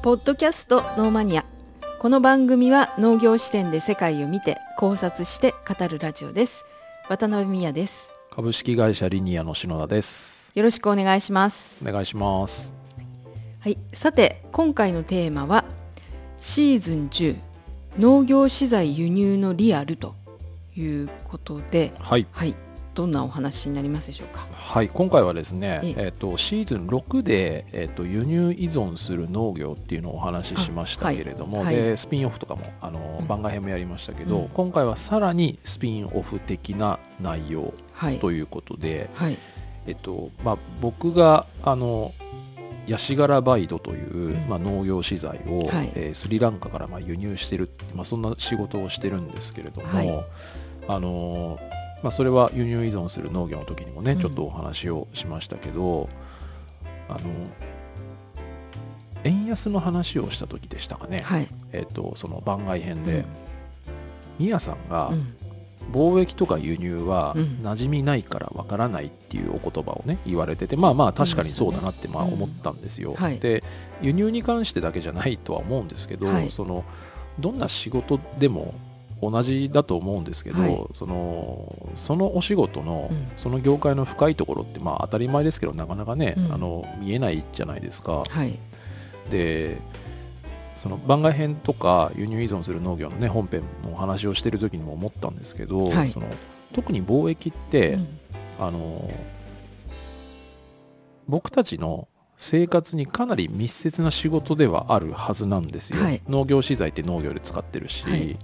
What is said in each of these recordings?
ポッドキャストノーマニア。この番組は農業視点で世界を見て考察して語るラジオです。渡辺美也です。株式会社リニアの篠田です。よろしくお願いします。お願いします。はい。さて今回のテーマはシーズン10農業資材輸入のリアルということで。はい。はいどんなお話になりますでしょうか？はい今回はですねええ。えっ、とシーズン6でえっ、と輸入依存する農業っていうのをお話ししましたけれども、あはい。でスピンオフとかもあの、うん。番外編もやりましたけど、うん。今回はさらにスピンオフ的な内容はい。ということで、はい。えっとまあ、僕があのヤシガラバイドという、うん。まあ、農業資材を、はい。えースリランカからまあ輸入してる、まあ、そんな仕事をしてるんですけれども、はい。あのまあ、それは輸入依存する農業の時にもね、うん。ちょっとお話をしましたけどあの円安の話をした時でしたかね、はい。えっとその番外編でうん、ミヤさんが、うん。貿易とか輸入はうん。馴染みないからわからないっていうお言葉をね言われててまあまあ確かにそうだなってまあうん。思ったんですよ。はい。で輸入に関してだけじゃないとは思うんですけど、はい。そのどんな仕事でも同じだと思うんですけど、はい。そのそのお仕事の、うん。その業界の深いところってまあ当たり前ですけどなかなかね、うん。あの見えないじゃないですか。はい。でその番外編とか輸入依存する農業のね本編のお話をしてる時にも思ったんですけど、はい。その特に貿易って、うん。あの僕たちの生活にかなり密接な仕事ではあるはずなんですよ、はい。農業資材って農業で使ってるし、はい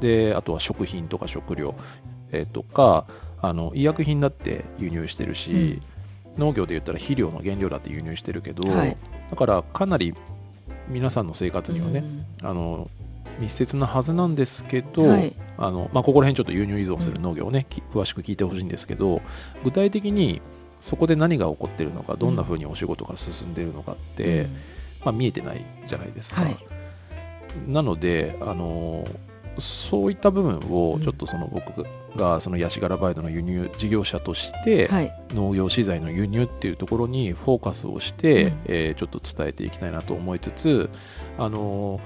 であとは食品とか食料、えーとかあの医薬品だって輸入してるし、農業で言ったら肥料の原料だって輸入してるけど、はい。だからかなり皆さんの生活にはね、あの密接なはずなんですけど、はい。あのまあ、ここら辺ちょっと輸入依存する農業をね、き詳しく聞いてほしいんですけど具体的にそこで何が起こってるのかどんな風にお仕事が進んでるのかって、うん。まあ、見えてないじゃないですか。はい。なのであのそういった部分をちょっとその僕がそのヤシガラバイドの輸入事業者として、はい。農業資材の輸入っていうところにフォーカスをして、うん。えーちょっと伝えていきたいなと思いつつ、あのー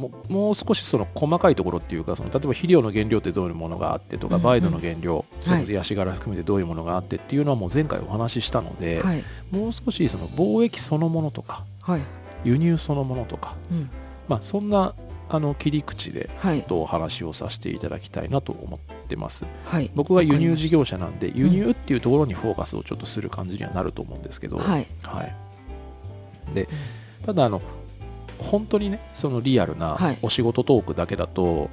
ももう少しその細かいところっていうかその例えば肥料の原料ってどういうものがあってとか、バイドの原料そはいのヤシ殻含めてどういうものがあってっていうのはもう前回お話ししたので、はい。もう少しその貿易そのものとかはい。輸入そのものとか、うんまあ、そんなあの切り口ではい。とお話をさせていただきたいなと思ってます。はい。僕は輸入事業業者なんで輸入っていうところにフォーカスをちょっとする感じにはなると思うんですけど、はい。はい。でただあの本当にねそのリアルなはい。お仕事トークだけだと、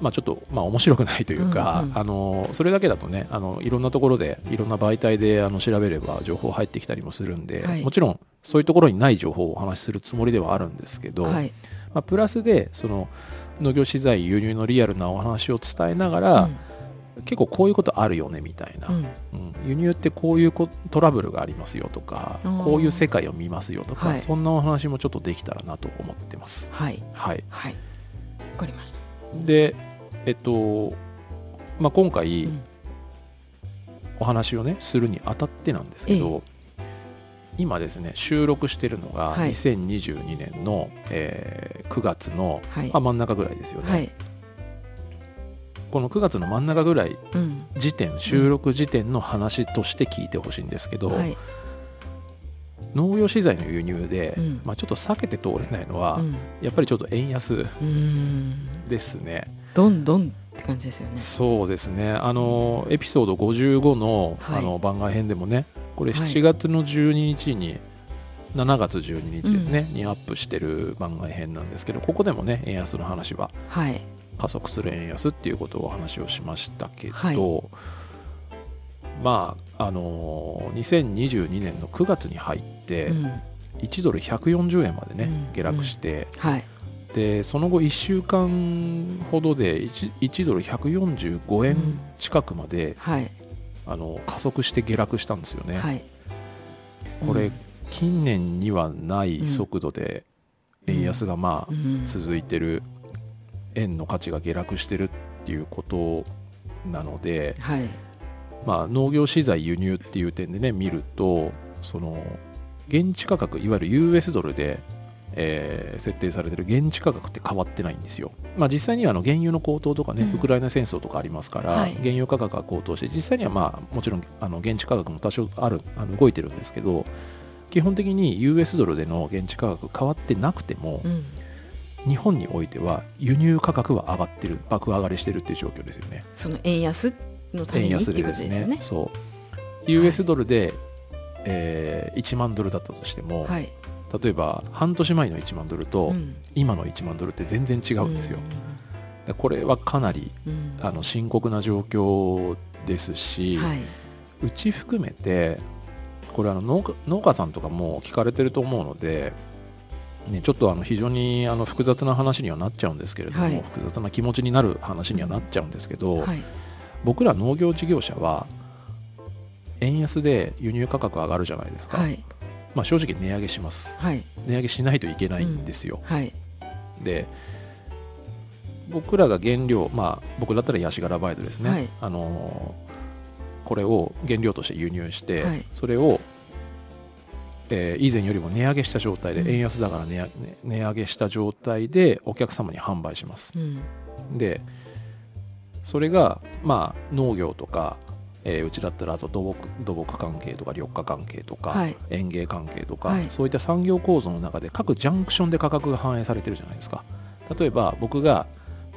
まあ、ちょっと、まあ、面白くないというか、うんうん。あのそれだけだとねあのいろんなところでいろんな媒体であの調べれば情報入ってきたりもするんで、はい。もちろんそういうところにない情報をお話しするつもりではあるんですけど、はいまあ、プラスでその農業資材輸入のリアルなお話を伝えながら、結構こういうことあるよねみたいな、うん。うん。うん輸入ってこういうこトラブルがありますよとかこういう世界を見ますよとか、はい。そんなお話もちょっとできたらなと思ってます。はい。はい、はい。わかりました。で、えっとまあ、今回うん。お話をねするにあたってなんですけど、今ですね収録してるのがはい。2022年の、えー9月の、はい。あ真ん中ぐらいですよね、はい。この9月の真ん中ぐらいうん。時点収録時点の話として聞いてほしいんですけど、はい。農業資材の輸入で、うん。まあ、ちょっと避けて通れないのは、うん。やっぱりちょっと円安ですね。どんどんって感じですよね。そうですね。あのエピソード55の,、はい。あの番外編でもねこれはい。7月の12日に、7月12日ですね、にアップしてる番外編なんですけどここでもね円安の話ははい。加速する円安っていうことをお話をしましたけど、はい。まああの2022年の9月に入って、うん。1ドル140円までね、うん。下落して、はい。でその後1週間ほどで 1, 1ドル145円うん。近くまで、はいあの加速して下落したんですよね、はい。これ、うん。近年にはない速度で円安がまあうん続いてる、円の価値が下落してるっていうことなので、はい。まあ、農業資材輸入っていう点でね見るとその現地価格いわゆる US ドルで、えー設定されてる現地価格って変わってないんですよ、まあ、実際にはあの原油の高騰とかね、うん。ウクライナ戦争とかありますから、はい。原油価格が高騰して実際にはまあもちろんあの現地価格も多少あるあの動いてるんですけど基本的に US ドルでの現地価格変わってなくても、うん。日本においては輸入価格は上がってる爆上がりしてるっていう状況ですよね。その円安のため円にっていうこ安でですとですよね。ねそう。US ドルで、えー1万ドルだったとしても、はい。例えば半年前の1万ドルと、うん。今の1万ドルって全然違うんですよ、でこれはかなりあの深刻な状況ですし、はい。うち含めてこれあの農家農家さんとかも聞かれてると思うので、ね、ちょっとあの非常にあの複雑な話にはなっちゃうんですけれども、はい。複雑な気持ちになる話にはなっちゃうんですけど、はい。僕ら農業事業者は円安で輸入価格上がるじゃないですか、はいまあ、正直値上げします。はい。値上げしないといけないんですよ、はい。で僕らが原料まあ僕だったらヤシ殻バイトですね、はい。あのーこれを原料として輸入して、はい。それを、えー以前よりも値上げした状態で、うん。円安だから値上値上げした状態でお客様に販売します。うん。でそれがまあ農業とか、えーうちだったらあと土木土木関係とか緑化関係とか、はい。園芸関係とか、はい。そういった産業構造の中で各ジャンクションで価格が反映されてるじゃないですか。例えば僕が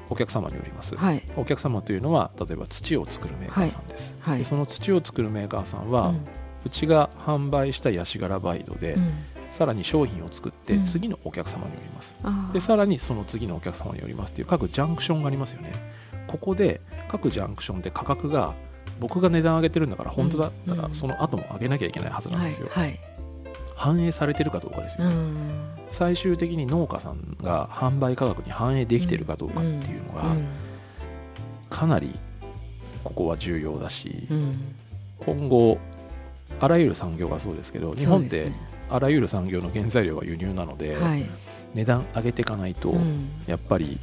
お客様に売ります、はい。お客様というのは例えば土を作るメーカーさんです、はい。でその土を作るメーカーさんは、ううんちが販売したヤシ殻バイドで、うん。さらに商品を作ってうん。次のお客様に売ります、あー。でさらにその次のお客様に売りますっていう各ジャンクションがありますよね。ここで各ジャンクションで価格が僕が値段上げてるんだから本当だったうんらその後も上げなきゃいけないはずなんはいですよ、はい反映されてるかどうかですよ。ね、うん。最終的に農家さんが販売価格に反映できてるかどうかっていうのがうんかなりここは重要だし、うん。今後あらゆる産業がそうですけど日本ってあらゆる産業の原材料は輸入なので、はい。値段上げていかないと、うん。やっぱり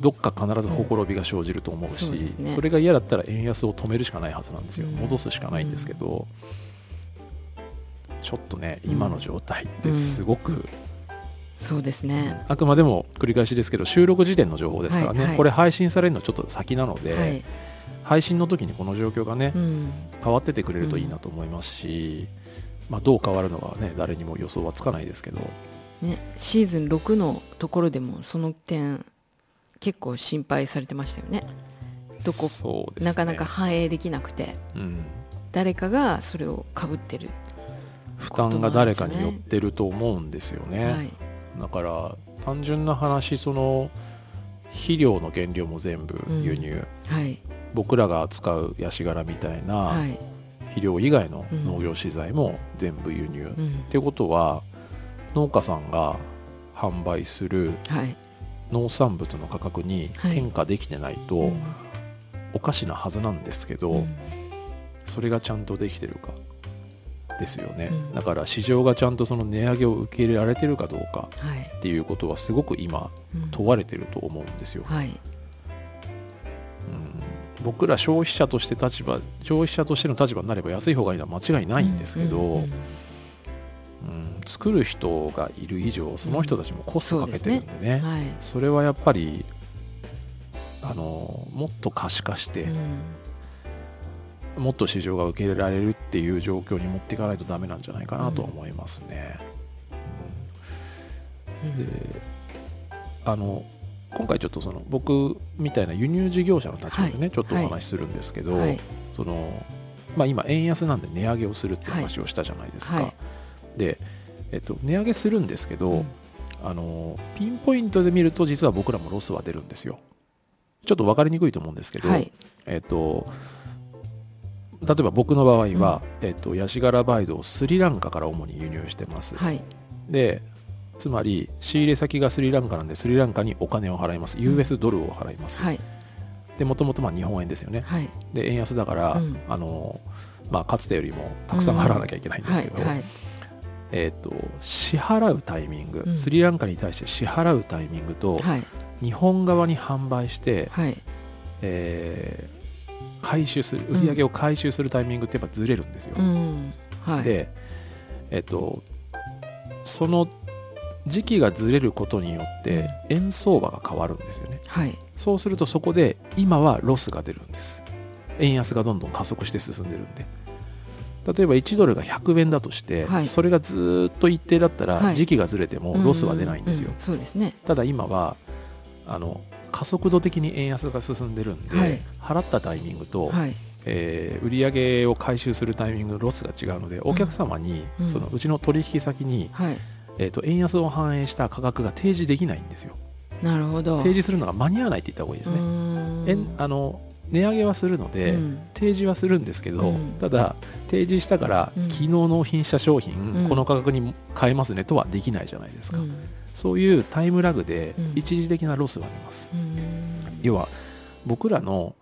どっか必ずほころびが生じると思うし、そうですね。それが嫌だったら円安を止めるしかないはずなんですよ、うん。戻すしかないんですけど、ちょっとねうん今の状態ってすごく、そうですね。あくまでも繰り返しですけど収録時点の情報ですからね、はいはい。これ配信されるのちょっと先なので、はい。配信の時にこの状況がね、うん。変わっててくれるといいなと思いますし、まあ、どう変わるのかはね誰にも予想はつかないですけど。ねシーズン6のところでもその点結構心配されてましたよね。どこね。なかなか反映できなくて。うん、誰かがそれをかぶってる、負担が誰かに寄ってると思うんですよね、はい。だから単純な話その肥料の原料も全部輸入、はい。僕らが使うヤシ殻みたいなはい。肥料以外のうん。農業資材も全部輸入、っうん。ていうことは農家さんが販売するはい農産物の価格にはい。転嫁できてないと、うん。おかしなはずなんですけど、うん。それがちゃんとできてるか？ですよね、うん。だから市場がちゃんとその値上げを受け入れられてるかどうかはい。っていうことはすごく今うん。問われてると思うんですよ、はい。うん、僕ら消費者として立場消費者としての立場になれば安い方がいいのは間違いないんですけど、うん作る人がいる以上その人たちもコストかけてるんでね,、うんはい。それはやっぱりあのもっと可視化して、うん。もっと市場が受け入れられるっていう状況に持っていかないとダメなんじゃないかなと思いますね。うん。であの今回ちょっとその僕みたいな輸入事業者の立場でね、はい。ちょっとお話しするんですけど、はい。そのまあ、今円安なんで値上げをするって話をしたじゃないですか。はい。で、えっと、値上げするんですけど、うん。あのピンポイントで見ると実は僕らもロスは出るんですよ。ちょっと分かりにくいと思うんですけど、はい。えっと例えば僕の場合は、えっと、ヤシ殻バイドをスリランカから主に輸入してます。はい。でつまり仕入れ先がスリランカなんでスリランカにお金を払います。US ドルを払います、はい。でもともとまあ日本円ですよね。はい。で円安だから、うん。あのまあ、かつてよりもたくさん払わなきゃいけないんですけど、はいはいえっと支払うタイミング、うん。スリランカに対して支払うタイミングと、はい。日本側に販売して、はい。えー回収するうん売り上げを回収するタイミングってやっぱずれるんですよ、うん。はい。で、えっと、その時期がずれることによって円相場が変わるんですよね。はい。そうするとそこで今はロスが出るんです。円安がどんどん加速して進んでるんで例えば1ドルが100円だとして、はい。それがずーっと一定だったはい。ら時期がずれてもロスは出ないんですよ、そうですね。ただ今はあの加速度的に円安が進んでるんで、はい。払ったタイミングと、はい。えー売上を回収するタイミングロスが違うのでお客様に、うん。そのうちの取引先に、はい。えー、と円安を反映した価格が提示できないんですよ。なるほど。提示するのが間に合わないって言った方がいいですね、うーん。円あの値上げはするので、うん。提示はするんですけど、うん。ただ提示したから、うん。昨日納品した商品、うん。この価格に変えますねとはできないじゃないですか、うん。そういうタイムラグでうん。一時的なロスが出ます、うん。要は僕らの、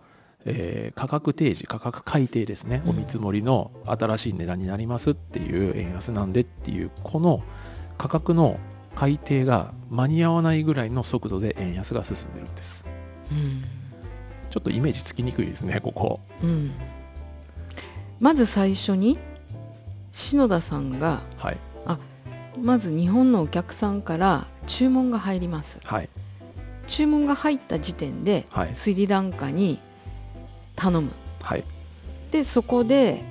えー価格提示価格改定ですね、うん。お見積もりの新しい値段になりますっていう円安なんでっていうこの価格の改定が間に合わないぐらいの速度で円安が進んでるんです。うんちょっとイメージつきにくいですねここ。うん。まず最初に篠田さんがはい。まず日本のお客さんから注文が入ります。はい。注文が入った時点ではい。スリランカに頼む。はい。でそこで、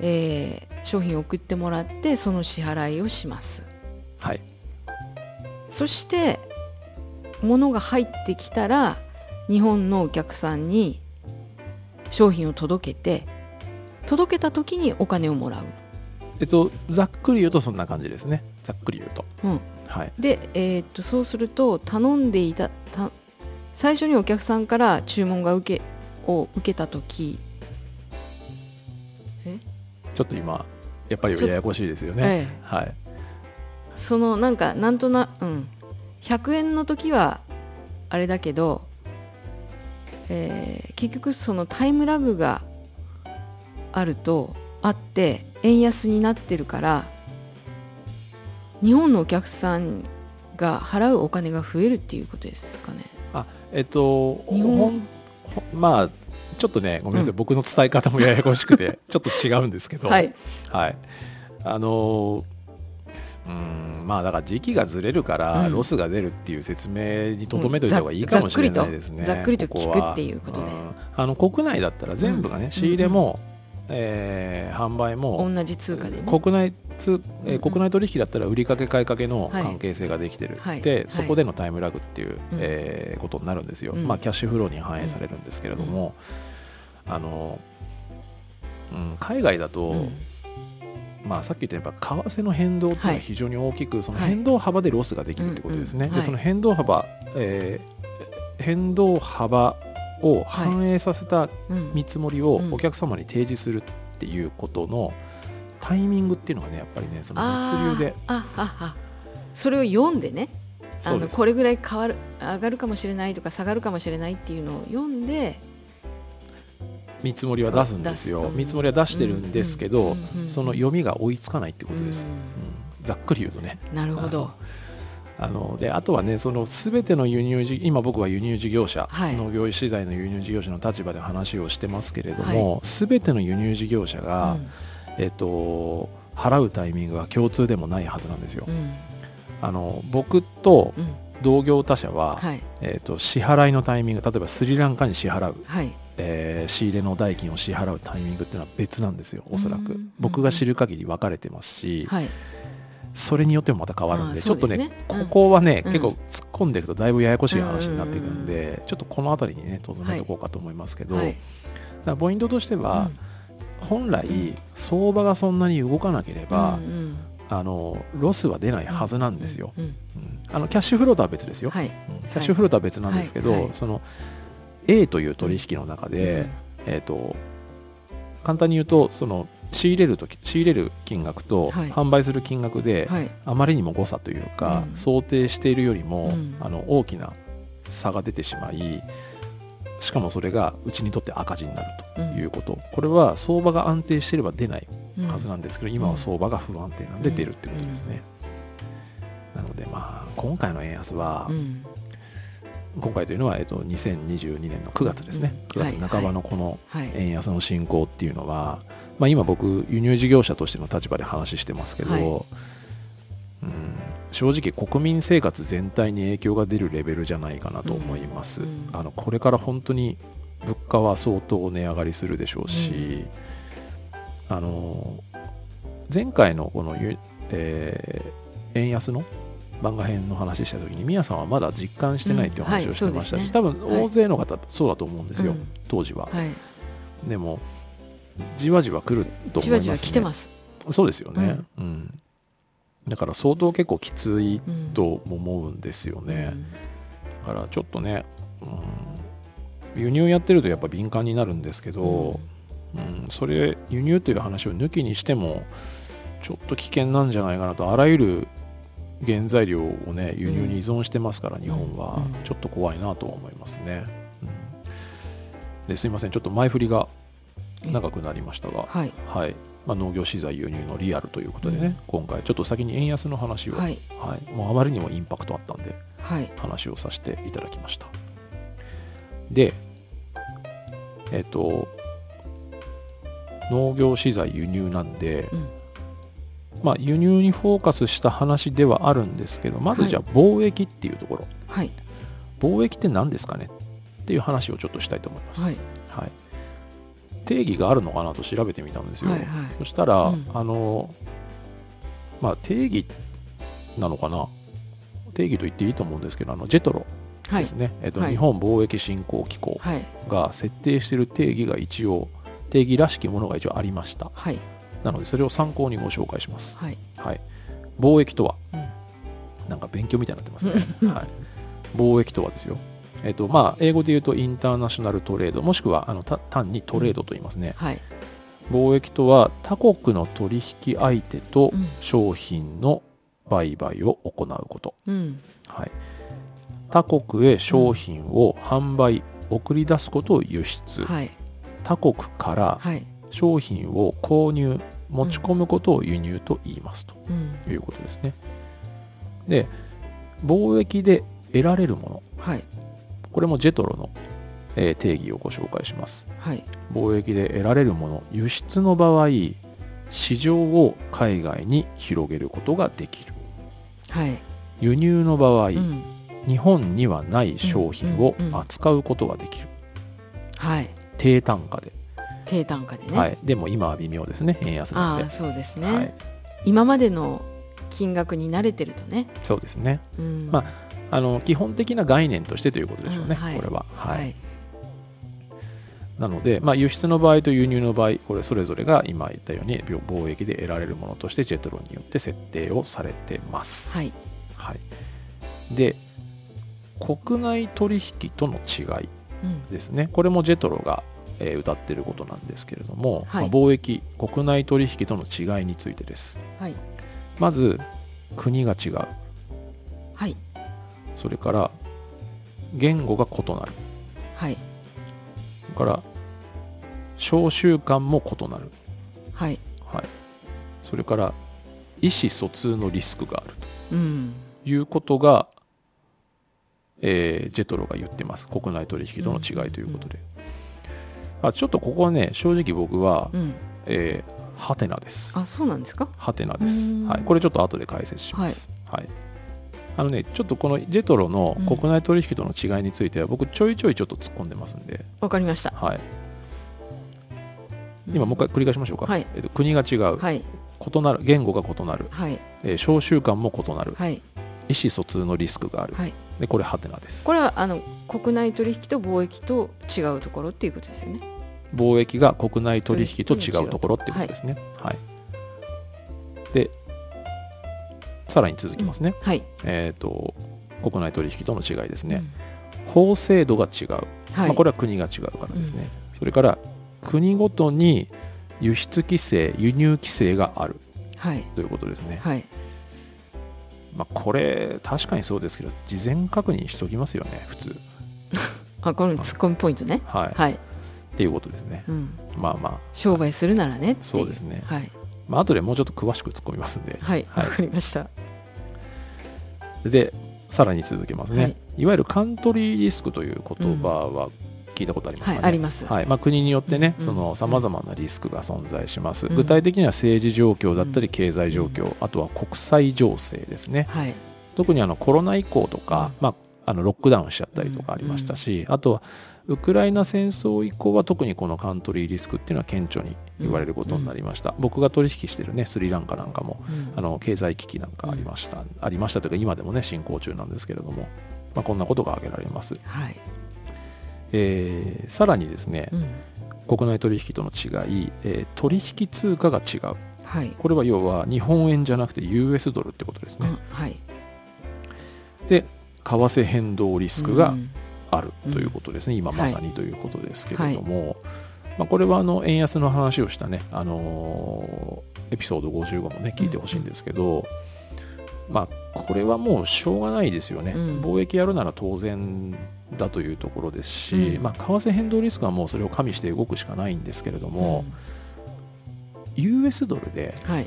えー商品を送ってもらってその支払いをします。はい。そして物が入ってきたら日本のお客さんに商品を届けて届けた時にお金をもらう、えっとざっくり言うとそんな感じですね。ざっくり言うと。うん、はい。で、えーっとそうすると頼んでいたた最初にお客さんから注文が受けを受けた時ちょっと今やっぱりややこしいですよね。ええ。はい。そのなんかなんとなうん。100円の時はあれだけど、えー結局そのタイムラグがあるとあって円安になってるから日本のお客さんが払うお金が増えるっていうことですかね。あえっと日本。まあちょっとねごめんなさい、うん。僕の伝え方もややこしくてちょっと違うんですけど。はい、はい、あのうんまあだから時期がずれるからうん。ロスが出るっていう説明にとどめといた方がいいかもしれないですね。ざっくりと聞くっていうことで。ん。あの国内だったら全部がね、うん。仕入れも、えー販売も同じ通貨でね。国内つ、えーうん国内取引だったら売りかけ買いかけのはい。関係性ができてる、はいではい。そこでのタイムラグっていう、うん。えーことになるんですよ、うん。まあ、キャッシュフローに反映されるんですけれども、あのうん、海外だと、うんまあ、さっき言ったやっぱ為替の変動っていうのははい。非常に大きく、そのはい。変動幅でロスができるってことですね。でその変動幅、えー変動幅を反映させたうん。見積もりをうん。お客様に提示するっていうことのタイミングっていうのがねやっぱりねその物流でそれを読んでね。あのこれぐらい変わる上がるかもしれないとか下がるかもしれないっていうのを読んで見積もりは出すんですよ。見積もりは出してるんですけど、うんうんうんその読みが追いつかないってことです、うんうんざっくり言うとね。なるほど。あのであとはねその全ての輸入事今僕は輸入事業者、はい。農業資材の輸入事業者の立場で話をしてますけれども、全ての輸入事業者が、えっと払うタイミングは共通でもないはずなんですよ。うんうん。あの僕とうん。同業他社は、はい。えっと支払いのタイミング例えばスリランカに支払う、はいえー仕入れの代金を支払うタイミングっていうのは別なんですよおそらく。うん僕が知る限り分かれてますし、はい。それによってもまた変わるんであーちょっとねここはね、うん。結構突っ込んでいくとだいぶややこしい話になっていくんで、ちょっとこの辺りにねとどめておこうかと思いますけど、はい。ポイントとしては、本来相場がそんなに動かなければ、うんうん。あのロスは出ないはずなんですよ、うんうんうんあのキャッシュフローとは別ですよ、はい。うん。キャッシュフローとは別なんですけど、その A という取引の中で、えー、と簡単に言うとその仕入れる時仕入れる金額とはい。販売する金額で、はい。あまりにも誤差というか、うん。想定しているよりも、うん。あの大きな差が出てしまいしかもそれがうちにとって赤字になるということ、これは相場が安定していれば出ないうんはずなんですけど、今は相場が不安定なんでうん出るってことですね、なのでまあ今回の円安は、うん今回というのは、えっと、2022年の9月ですね、うん。9月半ばのこのはい。円安の進行っていうのは、まあ、今僕輸入事業者としての立場で話してますけど、はい。うん、正直国民生活全体に影響が出るレベルじゃないかなと思います、うんうんあのこれから本当に物価は相当値上がりするでしょうし、あの前回のこのゆ、えー円安の番外編の話した時に宮さんはまだ実感してないっていう話をしてましたし、うんはい多分はい。大勢の方そうだと思うんですよ、うん。当時は、はい。でもじわじわ来ると思います、ね、じわじわ来てます。そうですよね、うん。だから相当結構きついうんと思うんですよね、だからちょっとね、うん、輸入やってるとやっぱ敏感になるんですけど、うん。それ輸入という話を抜きにしてもちょっと危険なんじゃないかなとあらゆる原材料をね輸入に依存してますから、日本は、うん。ちょっと怖いなとは思いますね、うん。ですいません。ちょっと前振りが長くなりましたが、はい。はい。まあ、農業資材輸入のリアルということでね、うん。今回ちょっと先に円安の話を、はい。はい、もうあまりにもインパクトあったんではい。話をさせていただきました。でえっ、と農業資材輸入なんで、うんまあ輸入にフォーカスした話ではあるんですけどまずじゃあ貿易っていうところ、はい。貿易って何ですかねっていう話をちょっとしたいと思います、はい。はい、定義があるのかなと調べてみたんですよ、はいはい。そしたら、うん。あのまあ定義なのかな。定義と言っていいと思うんですけどあのジェトロはいですね、えっとはい。日本貿易振興機構はい。が設定している定義が一応定義らしきものが一応ありました。はいなのでそれを参考にご紹介します、はい。はい、貿易とは、うん。なんか勉強みたいになってますね、うん。はい、貿易とはですよ。えっとまあ、英語で言うとインターナショナルトレードもしくはあのた単にトレードと言いますね、はい。貿易とは他国の取引相手とうん。商品の売買を行うこと、うん。はい、他国へ商品を販売送り出すことを輸出、はい。他国からはい。商品を購入持ち込むことを輸入と言いますと。うん。いうことですね。で貿易で得られるもの。はい。これもジェトロの、えー定義をご紹介します。はい。貿易で得られるもの輸出の場合市場を海外に広げることができる。はい。輸入の場合、うん。日本にはない商品を扱うことができる、はい。低単価で、低単価でね。はい、でも今は微妙ですね。円安なので。ああそうですね、はい、今までの金額に慣れてるとね、そうですね。うん、まあの基本的な概念としてということでしょうね、うんはい。これは、はい。はい。なので、まあ、輸出の場合と輸入の場合これそれぞれが今言ったように貿易で得られるものとしてジェトロによって設定をされてます、はい。はい、で国内取引との違いうん。ですね。これもジェトロが、えー歌ってることなんですけれども、はい。まあ貿易国内取引との違いについてです。はい。まず国が違う。はい。それから言語が異なる。はい。それから商習慣も異なる、はい。はい、それから意思疎通のリスクがあるうん。ということが、えージェトロが言ってます。国内取引との違いということで、あちょっとここはね正直僕は、うん。えーハテナです。あそうなんですか？ハテナです、うん。はい、これちょっと後で解説します、はい。あのねちょっとこのジェトロのうん。国内取引との違いについては僕ちょいちょいちょっと突っ込んでますんで、わかりました。はい、今もう一回繰り返しましょうか、はい。えっと、国が違う、はい。異なる言語が異なる、はい。えー商習慣も異なる、はい。意思疎通のリスクがある、はい。でこれハテナです。これはあの国内取引と貿易と違うところっていうことですよね貿易が国内取引と違うところっていうことですね。はい、でさらに続きますね、はい。えっ、と国内取引との違いですね、うん。法制度が違う、はい。まあ、これは国が違うからですね、それから国ごとに輸出規制輸入規制がある。はい。ということですね、はい。まあ、これ確かにそうですけど事前確認しておきますよね普通。あこのツッコミポイントね。はい、はい、っていうことですね。うん、まあまあ。商売するならねそうですね。はい。まあ後でもうちょっと詳しく突っ込みますんで。はいはい。わかりました。でさらに続けますね、はい。い、わゆるカントリーリスクという言葉は、聞いたことありますかね、はいあります。はい。まあ、国によってね、さまざまなリスクが存在します、うん。具体的には政治状況だったりうん。経済状況、あとは国際情勢ですね。はい。特にあのコロナ以降とか、まあ、あのロックダウンしちゃったりとかありましたし、あとはウクライナ戦争以降は特にこのカントリーリスクっていうのは顕著に言われることになりました、僕が取引してるねスリランカなんかもうん。あの経済危機なんかありました、ありましたというか今でもね進行中なんですけれども、まあ、こんなことが挙げられます、はい。えーさらにですね、うん。国内取引との違い、えー取引通貨が違う。はい。これは要は日本円じゃなくて US ドルってことですね、うん。はい。で為替変動リスクがうんあるということですね、今まさにということですけれども、まあ、これはあの円安の話をしたね、あのーエピソード55もね聞いてほしいんですけど、まあこれはもうしょうがないですよね、うん。貿易やるなら当然だというところですし、うん。まあ、為替変動リスクはもうそれを加味して動くしかないんですけれども、US ドルで、はい。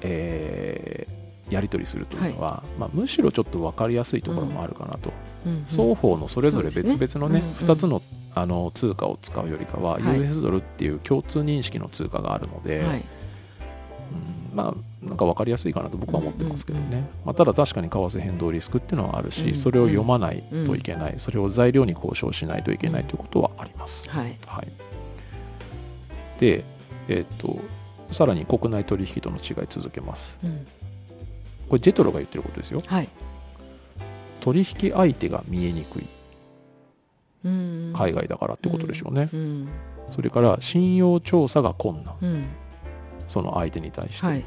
えーやり取りするというのは、まあ、むしろちょっと分かりやすいところもあるかなと、うん双方のそれぞれ別々のねうんうん。2つのあの通貨を使うよりかは、はい。US ドルっていう共通認識の通貨があるので、はい。うんまあなんか分かりやすいかなと僕は思ってますけどね、うんうんまあ、ただ確かに為替変動リスクっていうのはあるし、うんそれを読まないといけない、それを材料に交渉しないといけないということはあります。はい。はい、で、えっとさらに国内取引との違い続けます。うんこれジェトロが言ってることですよ。はい。取引相手が見えにくい。うん。海外だからってことでしょうね。うん。それから信用調査が困難。うん。その相手に対して、はい。ま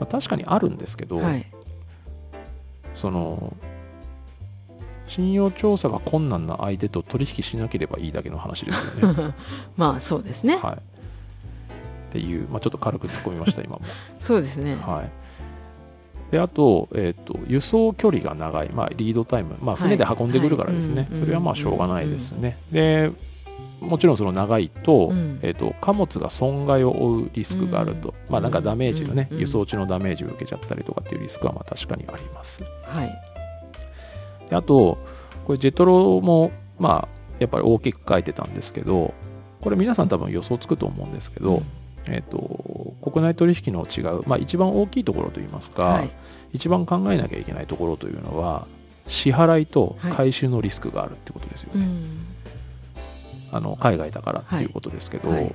あ、確かにあるんですけど、はい。その信用調査が困難な相手と取引しなければいいだけの話ですよね。まあそうですね。はい、っていう、まあ、ちょっと軽く突っ込みました今も。そうですね。はいであと,、えー、と輸送距離が長い、まあ、リードタイム、まあ、はい。船で運んでくるからですね、はい。それはまあしょうがないですね。でもちろんその長いと,、うん。えー、と貨物が損害を負うリスクがあると、まあなんかダメージのね、うん輸送中のダメージを受けちゃったりとかっていうリスクはまあ確かにあります。はい。であとこれジェトロもまあやっぱり大きく書いてたんですけどこれ皆さん多分予想つくと思うんですけど、えー、と国内取引の違う、まあ、一番大きいところといいますか、はい。一番考えなきゃいけないところというのは支払いとはい。回収のリスクがあるってことですよね、うん。あの海外だからっていうことですけど、はい。はい。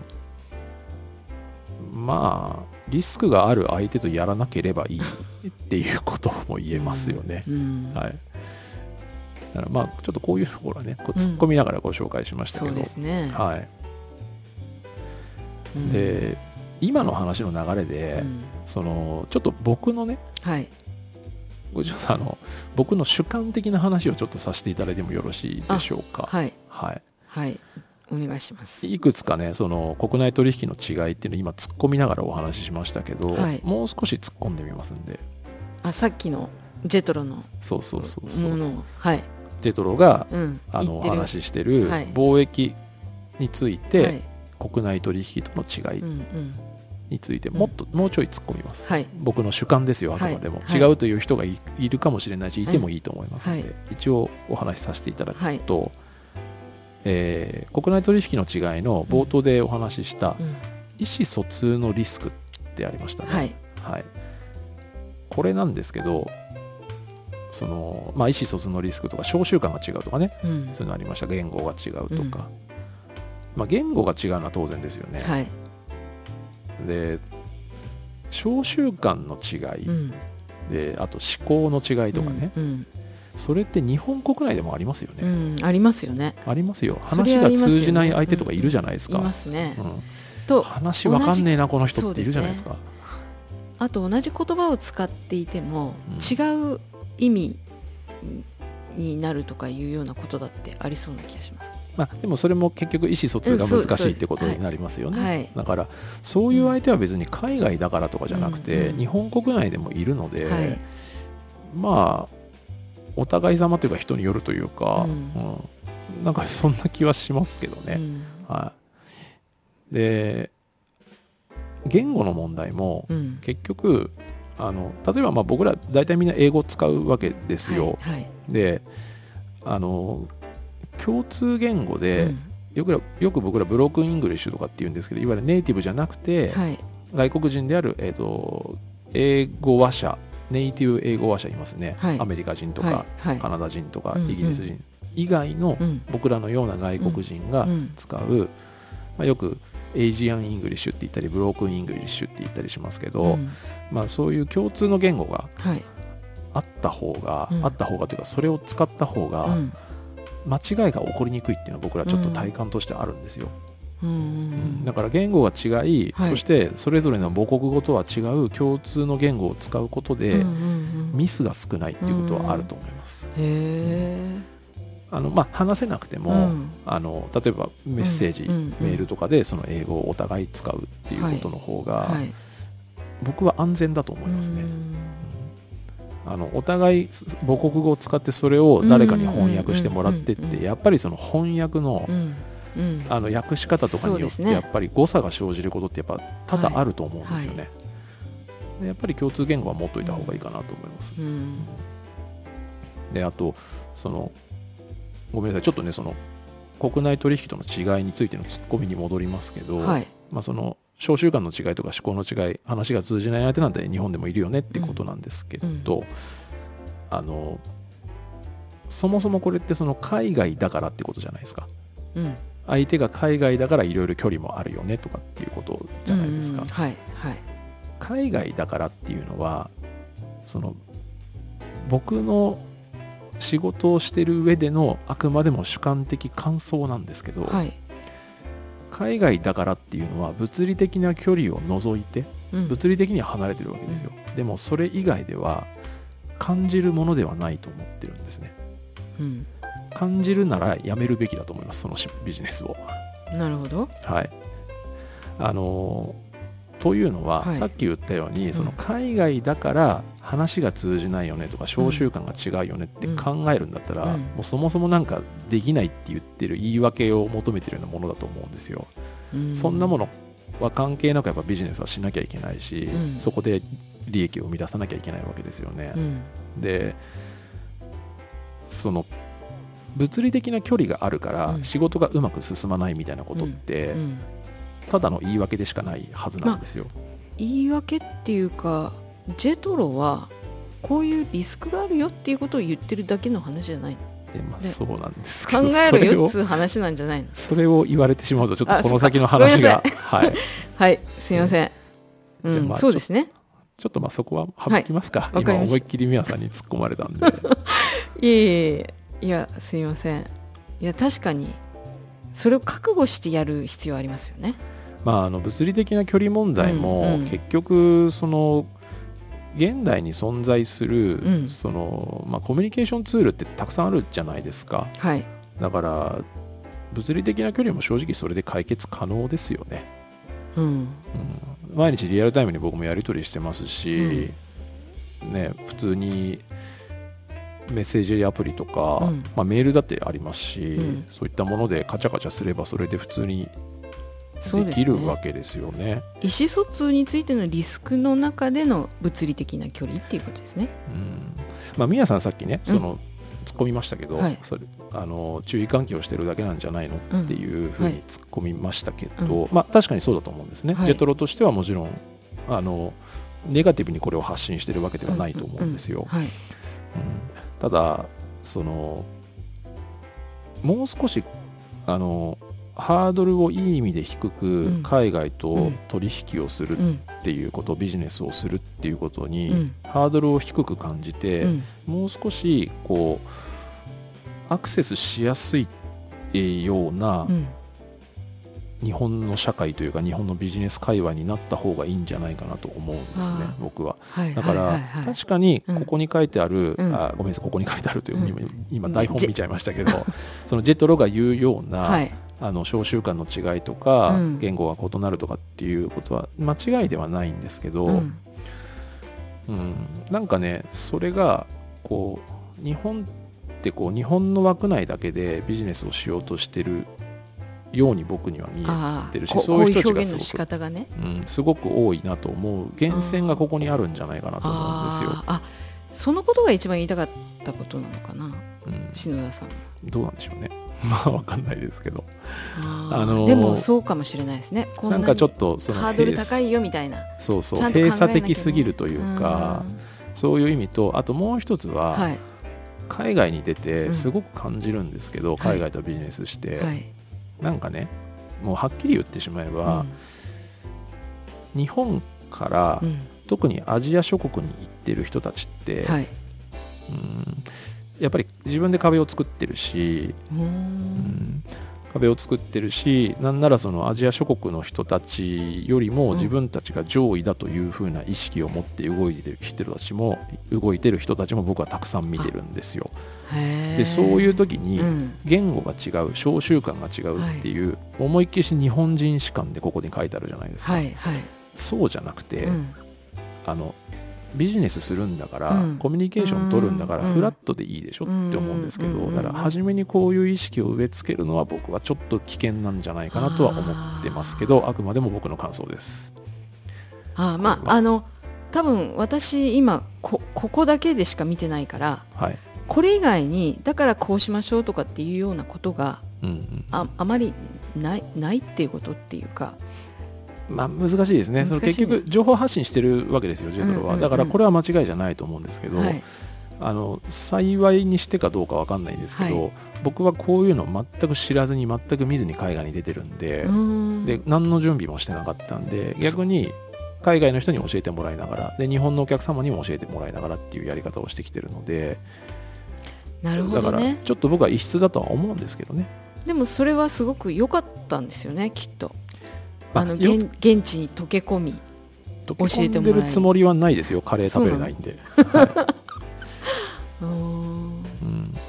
まあリスクがある相手とやらなければいいっていうことも言えますよね、うん。はい。だからまあちょっとこういうところはねこううん。突っ込みながらご紹介しましたけど、そうですね。はいうん。で今の話の流れで、うん。そのちょっと僕のねはい。ちょっとあの僕の主観的な話をちょっとさせていただいてもよろしいでしょうか。はい。はい、はい。お願いします。いくつかねその国内取引の違いっていうのを今突っ込みながらお話ししましたけど、はい。もう少し突っ込んでみますんで。あさっきのジェトロのそうそうそうそう、はい。ジェトロがうん。あのお話ししてるはい。貿易について、はい国内取引との違いについてもっと、もうちょい突っ込みます、はい。僕の主観ですよあくまでも、はい。違うという人がいいるかもしれないしいてもいいと思いますので、はい。一応お話しさせていただくはい。と、えー国内取引の違いの冒頭でお話ししたうん。意思疎通のリスクってありましたね、はい。はい。これなんですけどその、まあ、意思疎通のリスクとか召集感が違うとかねうん。そういうのありました。言語が違うとか、うんまあ、言語が違うのは当然ですよね、はい。で召集感の違い、うん。であと思考の違いとかね、うんそれって日本国内でもありますよね、うんうんありますよ。ねありますよ話が通じない相手とかいるじゃないですか、いますね。うん。と話わかんねえなこの人っているじゃないですか。あと同じ言葉を使っていてもうん。違う意味になるとかいうようなことだってありそうな気がしますまあ、でもそれも結局意思疎通が難しいってことになりますよね、はい。だからそういう相手は別に海外だからとかじゃなくて、うん日本国内でもいるので、はい。まあお互い様というか人によるというか、うん。うん。なんかそんな気はしますけどね、うん。はい、で言語の問題もうん。結局あの例えばまあ僕ら大体みんな英語を使うわけですよ、はいはい。であの共通言語で、うん。よくよく僕ら broken English とかって言うんですけどいわゆるネイティブじゃなくて、はい。外国人である、えー、と英語話者ネイティブ英語話者いますね、はい。アメリカ人とか、はい。はい。カナダ人とか、うんうん。イギリス人以外のうん。僕らのような外国人がうん。使う、まあ、よく Asian English って言ったり broken English って言ったりしますけど、うん。まあ、そういう共通の言語がはい。あった方が、うん。あった方がというかそれを使った方がうん間違いが起こりにくいっていうのは僕らちょっと体感としてあるんですよ、うんううん。んだから言語が違い、はい。そしてそれぞれの母国語とは違う共通の言語を使うことで、うんうんうんミスが少ないっていうことはあると思います、へえ。あのまあ、話せなくても、うん。あの例えばメッセージ、うんうんメールとかでその英語をお互い使うっていうことの方が、はい。僕は安全だと思いますね、うんあのお互い母国語を使ってそれを誰かに翻訳してもらってってやっぱりその翻訳のあの訳し方とかによってやっぱり誤差が生じることってやっぱ多々あると思うんですよね、でやっぱり共通言語は持っといた方がいいかなと思います、うん。であとそのごめんなさい。ちょっとねその国内取引との違いについてのツッコミに戻りますけど、はい。まあ、その召集感の違いとか思考の違い話が通じない相手なんて日本でもいるよねってことなんですけど、あのそもそもこれってその海外だからってことじゃないですか。うん。相手が海外だからいろいろ距離もあるよねとかっていうことじゃないですか、うんうん。はいはい。海外だからっていうのはその僕の仕事をしてる上でのあくまでも主観的感想なんですけど、はい海外だからっていうのは物理的な距離を除いてうん。物理的には離れてるわけですよ、でもそれ以外では感じるものではないと思ってるんですね。うん。感じるならやめるべきだと思いますそのしビジネスを。なるほど。はい。あのーというのは、はい。さっき言ったように、ん。その海外だから話が通じないよねとか召集感が違うよねって考えるんだったら、うん。もうそもそもなんかできないって言ってる言い訳を求めてるようなものだと思うんですよ、うん。そんなものは関係なくやっぱビジネスはしなきゃいけないし、うん。そこで利益を生み出さなきゃいけないわけですよね、うん。でその物理的な距離があるからうん。仕事がうまく進まないみたいなことって、うんただの言い訳でしかないはずなんですよ。言い訳っていうかジェトロはこういうリスクがあるよっていうことを言ってるだけの話じゃないの。でまあ、ね。そうなんですけ考どえるよっつう話なんじゃないの。それを言われてしまうとちょっあとこの先の話が。はい。はい すいません、うんまあそうですね。ちょっとまあそこは省きますか、わかりました。今思いっきり宮さんに突っ込まれたんで。いえいえいやすいません。いや確かにそれを覚悟してやる必要ありますよねまああの物理的な距離問題も、うんうん。結局その現代に存在する、うん。そのまあ、コミュニケーションツールってたくさんあるじゃないですか。はい。だから物理的な距離も正直それで解決可能ですよね、うん。うん、毎日リアルタイムに僕もやり取りしてますし、ね普通にメッセージアプリとか、うん。まあ、メールだってありますし、うん。そういったものでカチャカチャすればそれで普通にできるわけですよね。意思疎通についてのリスクの中での物理的な距離っていうことですね。うん。まあ、宮さんさっきねその、突っ込みましたけど、はい。それあの注意喚起をしてるだけなんじゃないのっていうふうはいに突っ込みましたけど、まあ、確かにそうだと思うんですね、はい。ジェトロとしてはもちろんあのネガティブにこれを発信してるわけではないと思うんですよ。はい。うん。ただそのもう少しあのハードルをいい意味で低くん。海外とうん取引をするうんっていうこと、ビジネスをするっていうことに、うん。ハードルを低く感じて、うん。もう少しこうアクセスしやすいえーようなうん。日本の社会というか日本のビジネス会話になった方がいいんじゃないかなと思うんですね僕は。はいだから、確かにうん。ここに書いてある、うん。あごめんなさいここに書いてあるという、うん。今台本見ちゃいましたけどそのジェトロが言うような、はいあの召集感の違いとか、うん。言語が異なるとかっていうことは間違いではないんですけど、うん。うん、なんかねそれがこう日本ってこう日本の枠内だけでビジネスをしようとしてるように僕には見えあてるしそういう人たちがすごく、方がね。うん、すごく多いなと思う源泉がここにあるんじゃないかなと思うんですよ。あー。あそのことが一番言いたかったことなのかな。うん、篠田さん。どうなんでしょうね。まあわかんないですけど。ああのーでもそうかもしれないですね。こなんかちょっととそのハードル高いよみたいな。そうそう閉鎖的すぎるというかそういう意味とあともう一つは、うんはい。海外に出てうん。すごく感じるんですけど、海外とビジネスして、はい。なんかねもうはっきり言ってしまえば、日本から、うん。特にアジア諸国に行ってる人たちって、はい。うんやっぱり自分で壁を作ってるし、うんん壁を作ってるしなんならそのアジア諸国の人たちよりもうん。自分たちが上位だというふうな意識を持って動いてる人たちも動いてる人たちも僕はたくさん見てるんですよ。でそういう時にうん。言語が違う小習慣が違うっていう、思いっきり日本人史観でここに書いてあるじゃないですか、はいはい。そうじゃなくて、うん。あのビジネスするんだから、うん。コミュニケーション取るんだから、うん。フラットでいいでしょって思うんですけど、うん。だから初めにこういう意識を植え付けるのは僕はちょっと危険なんじゃないかなとは思ってますけどあくまでも僕の感想です。あーまああの多分私今こここだけでしか見てないからはい。これ以外にだからこうしましょうとかっていうようなことがうんうん。ああまりないないっていうことっていうかまあ、難しいですね。その結局情報発信してるわけですよジェトロは、だからこれは間違いじゃないと思うんですけど、はい。あの幸いにしてかどうかわかんないんですけど、はい。僕はこういうの全く知らずに全く見ずに海外に出てるんで,、ん。で何の準備もしてなかったんで逆に海外の人に教えてもらいながらで日本のお客様にも教えてもらいながらっていうやり方をしてきてるので、なるほだからどねちょっと僕は異質だとは思うんですけどね。でもそれはすごく良かったんですよねきっとあの現現地に溶け込み溶け込んでるつもりはないですよカレー食べれないんで。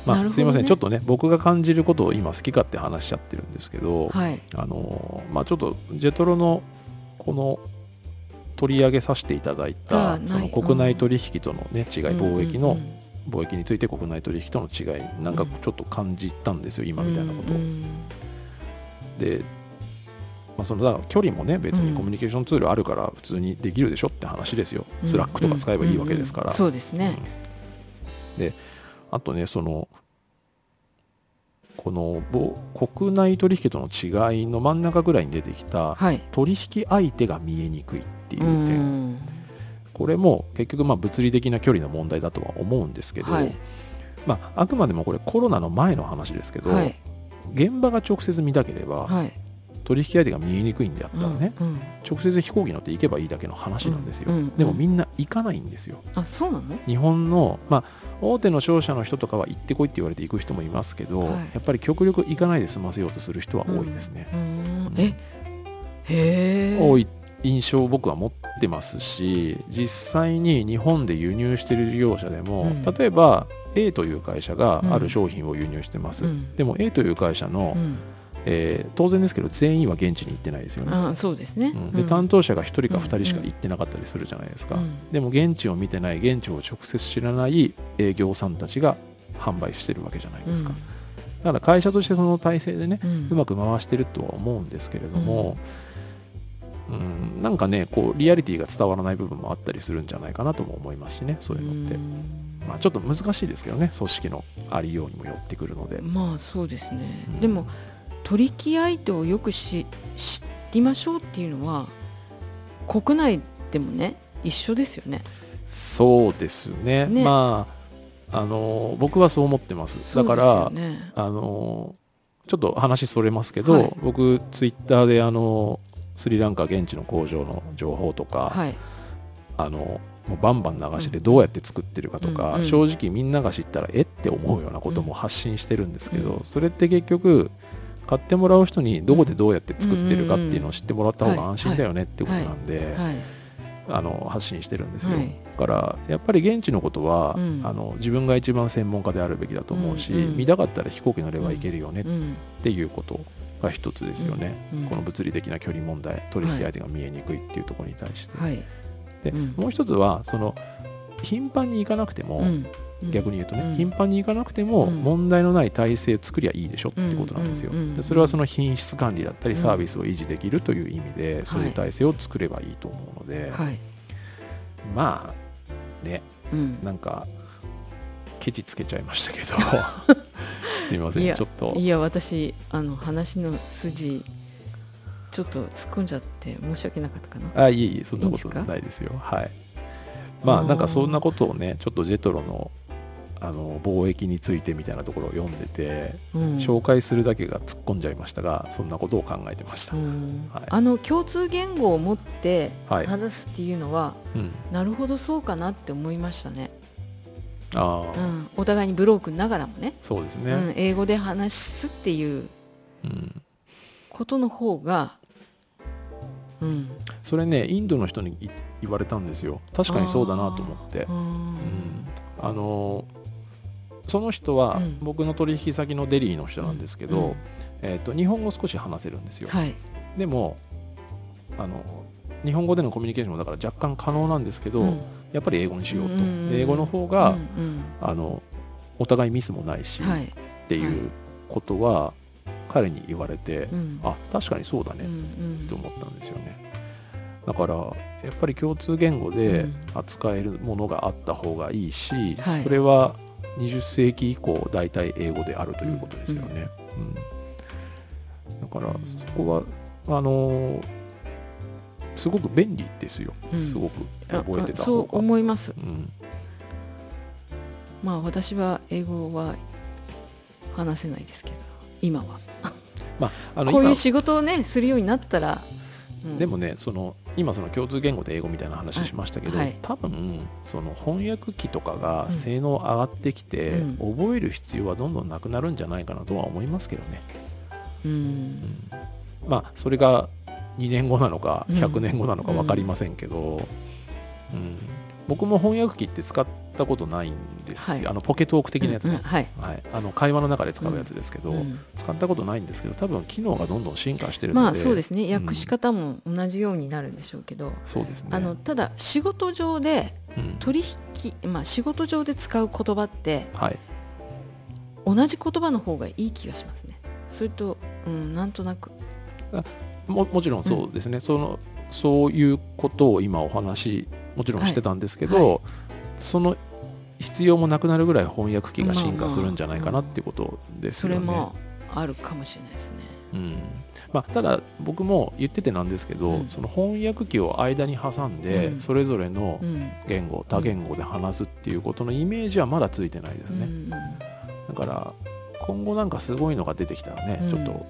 まあ、ね。すいません。ちょっとね僕が感じることを今好き勝手話しちゃってるんですけど、はい。あのーまあちょっとジェトロのこの取り上げさせていただいたその国内取引とのね違い貿易の貿易について国内取引との違いなんかちょっと感じたんですよ今みたいなことを。で、まあ、その距離もね別にうん。コミュニケーションツールあるから普通にできるでしょって話ですよ。うん。スラックとか使えばいいわけですから。うん。うん。そうですね、であとねそのこのぼ国内取引との違いの真ん中ぐらいに出てきたはい。取引相手が見えにくいっていうう点ん。これも結局まあ物理的な距離の問題だとは思うんですけど、はい。まあ、あくまでもこれコロナの前の話ですけど、はい。現場が直接見たければはい取引相手が見えにくいんであったらね、うんうん。直接飛行機乗って行けばいいだけの話なんですよ、うんうんでもみんな行かないんですよ。あそうなの？日本の、まあ、大手の商社の人とかは行ってこいって言われて行く人もいますけど、はい。やっぱり極力行かないで済ませようとする人は多いですね、うーん。えへえ。多い印象を僕は持ってますし実際に日本で輸入している事業者でも、うん。例えば A という会社がある商品を輸入してます、うん。でも A という会社の、うんえー当然ですけど全員は現地に行ってないですよね、あそうですね、うん。でうん。担当者が1人か2人しか行ってなかったりするじゃないですか、うん。でも現地を見てない現地を直接知らない営業さんたちが販売してるわけじゃないですか、だから会社としてその体制でね、うん。うまく回してるとは思うんですけれども、うん。なんかねこうリアリティが伝わらない部分もあったりするんじゃないかなとも思いますしねそういうのって、うん。まあ、ちょっと難しいですけどね組織のありようにもよってくるので、まあそうですね、うん。でも取引相手をよくし知りましょうっていうのは国内でもね一緒ですよね。そうですね。ね。まああの僕はそう思ってます。だから、あのちょっと話それますけど、はい。僕ツイッターであのスリランカ現地の工場の情報とか、はい。あのもうバンバン流しでどうやって作ってるかとか、うんうん。正直みんなが知ったらえって思うようなことも発信してるんですけど、うん。それって結局買ってもらう人にどこでどうやって作ってるかっていうのを知ってもらった方が安心だよねってことなんで、はい。あの発信してるんですよ、はい。だからやっぱり現地のことは、うん。あの自分が一番専門家であるべきだと思うし、うんうん見たかったら飛行機乗れば行けるよねっうんていうことが一つですよね、うん。この物理的な距離問題取引相手が見えにくいっていうところに対して、はい。で、うんもう一つはその頻繁に行かなくても、うん逆に言うとね、うん。頻繁に行かなくてもうん。問題のない体制作りゃいいでしょってことなんですよ、それはその品質管理だったりうん。サービスを維持できるという意味で、そういう体制を作ればいいと思うので、はい。まあね。うん。なんかケチつけちゃいましたけど。すみません。ちょっと。いや私あの話の筋ちょっと突っ込んじゃって申し訳なかったかな。あいえいえそんなことないですよ。はい。まあなんかそんなことをねちょっとジェトロのあの貿易についてみたいなところを読んでて、うん。紹介するだけが突っ込んじゃいましたがそんなことを考えてました、うん。はい。あの共通言語を持ってはい。話すっていうのは、うん、なるほどそうかなって思いましたね、ああ、うん、お互いにブロークながらもね。そうですね、うん、英語で話すっていううん、ことの方が、うん、それねインドの人にい言われたんですよ。確かにそうだなと思って。うん。あのその人はうん。僕の取引先のデリーの人なんですけど、えー、と日本語少し話せるんですよ、はい、でもあの日本語でのコミュニケーションもだから若干可能なんですけど、うん。やっぱり英語にしようと、うん。で英語の方が、うんうん。あのお互いミスもないし、はい。っていうことは彼に言われて、うん。あ確かにそうだね、うんうん。と思ったんですよね。だからやっぱり共通言語でうん。扱えるものがあった方がいいし、はい。それは20世紀以降大体英語であるということですよね、うん。だからそこはあのーすごく便利ですよ、うん。すごくあ覚えてたあそう思います。うん。まあ私は英語は話せないですけど今は。まああのこういう今仕事をねするようになったら、うんでもねその今その共通言語で英語みたいな話しましたけど、はい。多分その翻訳機とかがうん。性能上がってきて、うん。覚える必要はどんどんなくなるんじゃないかなとは思いますけどね、ううん。んまあそれが2年後なのかうん。100年後なのか分かりませんけど、うん僕も翻訳機って使ったことないんです。よ、はい。あのポケトーク的なやつね、うんうんはい、はい、あの会話の中で使うやつですけど、うん。使ったことないんですけど多分機能がどんどん進化してるので。まあそうですね。ん。訳し方も同じようになるんでしょうけど、そうですね。あのただ仕事上でうん。取引、まあ、仕事上で使う言葉ってはい。同じ言葉の方がいい気がしますね。それと、うん、なんとなく。ももちろんそうですね、そのそういうことを今お話もちろんしてたんですけど、はい。はその必要もなくなるぐらい翻訳機が進化するんじゃないかなっていうことですよね。それもあるかもしれないですね。うん。まあ、ただ僕も言っててなんですけど、うん。その翻訳機を間に挟んで、うん。それぞれのうん。言語、多言語で話すっていうことのイメージはまだついてないですね。うんだから今後なんかすごいのが出てきたらね、うん。ちょっと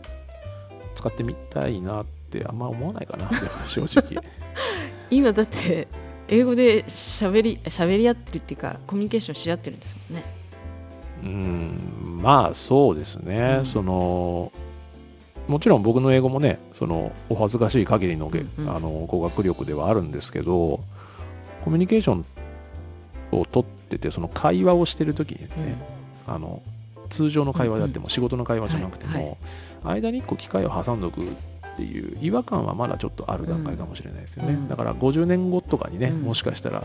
使ってみたいなってあんま思わないかな正直。今だって英語で喋り喋り合ってるっていうかコミュニケーションし合ってるんですもんね。うんまあそうですね、うん。そのもちろん僕の英語もねそのお恥ずかしい限りの,、うんうん。あの語学力ではあるんですけどコミュニケーションを取っててその会話をしてる時にね、あの通常の会話であっても仕事の会話じゃなくてはいも、間に1個機会を挟んどくっていう違和感はまだちょっとある段階かもしれないですよね、うん。だから50年後とかにね、うん。もしかしたら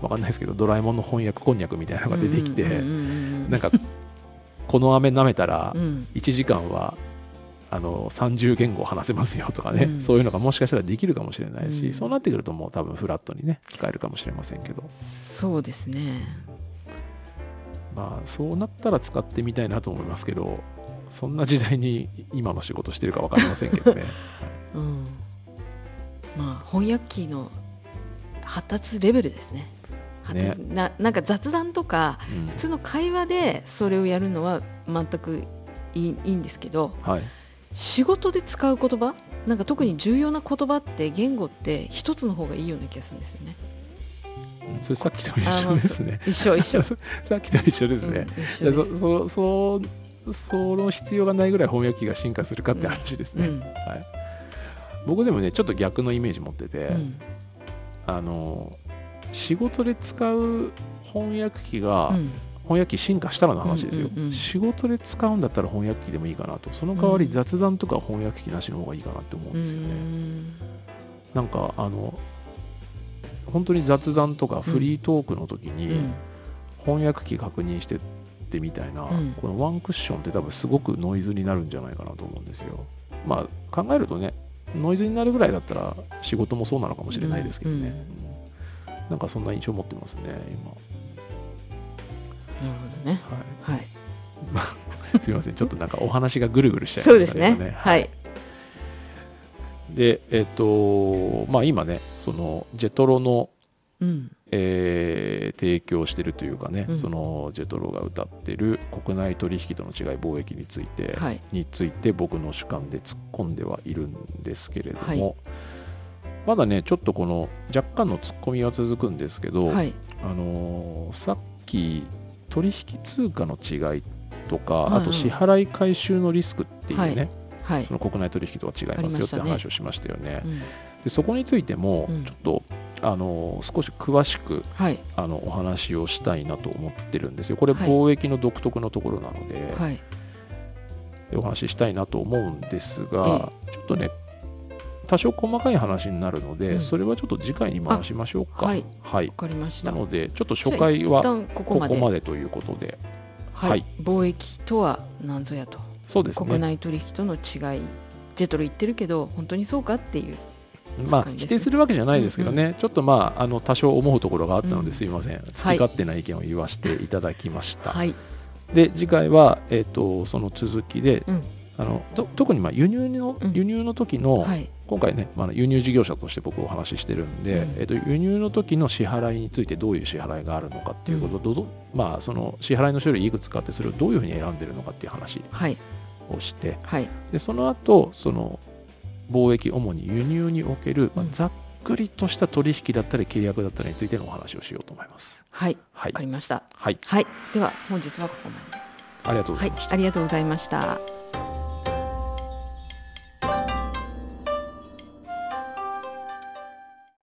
わかんないですけどドラえもんの翻訳こんにゃくみたいなのが出てきて、なんかこの飴舐めたらうん。1時間はあの30言語話せますよとかね、うん。そういうのがもしかしたらできるかもしれないし、うん。そうなってくるともう多分フラットにね使えるかもしれませんけど。そうですね。まあそうなったら使ってみたいなと思いますけどそんな時代に今の仕事してるか分かりませんけどね。うん。まあ翻訳機の発達レベルですね。発達ななんか雑談とかうん。普通の会話でそれをやるのは全くいいいいんですけどはい。仕事で使う言葉なんか特に重要な言葉って言語って一つの方がいいような気がするんですよね。うん。それさっきと一緒ですね。一緒一緒。さっきと一緒ですね、うんそそそその必要がないぐらい翻訳機が進化するかって話ですね、うん。はい、僕でもねちょっと逆のイメージ持ってて、うん。あの仕事で使う翻訳機が、うん。翻訳機進化したらの話ですよ、仕事で使うんだったら翻訳機でもいいかなと。その代わりうん。雑談とか翻訳機なしの方がいいかなって思うんうですよね、んなんかあの本当に雑談とかフリートークの時に、うん。翻訳機確認してってみたいな、うん。このワンクッションって多分すごくノイズになるんじゃないかなと思うんですよ。まあ考えるとねノイズになるぐらいだったら仕事もそうなのかもしれないですけどね、うん。うん。なんかそんな印象を持ってますね今。なるほどね。はい。はい。すみません。ちょっとなんかお話がぐるぐるしちゃいそうですましたねねはい。でえっ、とまあ今ねそのジェトロのうんえー提供してるというかね、うん。そのジェトロが歌ってる国内取引との違い貿易について、はい。について僕の主観で突っ込んではいるんですけれども、はい。まだねちょっとこの若干の突っ込みは続くんですけど、はい。あのーさっき取引通貨の違いとか、あと支払い回収のリスクっていうね、はい。はい。その国内取引とは違いますよって話をしましたよね。うん。でそこについてもうん。ちょっと、あのー少し詳しくはい。あのお話をしたいなと思ってるんですよ。これはい。貿易の独特のところなので、はい。でお話ししたいなと思うんですが、ちょっとね多少細かい話になるので、うん。それはちょっと次回に回しましょうか。はい。はい。わかりました。なのでちょっと初回はこここまで。こまでということで、はい、はい。貿易とは何ぞやと、そうですね。国内取引との違い。ジェトロ言ってるけど本当にそうかっていうまあ否定するわけじゃないですけどね、ちょっとまああの多少思うところがあったのうんですいません、好き勝手な意見を言わせていただきました。はい。で次回はえっ、とその続きで、うん。あのと特にまあ輸入の、うん。輸入の時の、はい。今回ね、まあ、輸入事業者として僕お話ししてるんで、うん。えっと輸入の時の支払いについてどういう支払いがあるのかっていうことと、どまあ、その支払いの種類いくつかってそれをどういうふうに選んでるのかっていう話はい。をしてはい。でその後その貿易主に輸入における、まあうん。ざっくりとした取引だったり契約だったりについてのお話をしようと思います。はい。はい。わか、りました。はい、はい。では本日はここまでありがとうござはいいました。ありがとうございました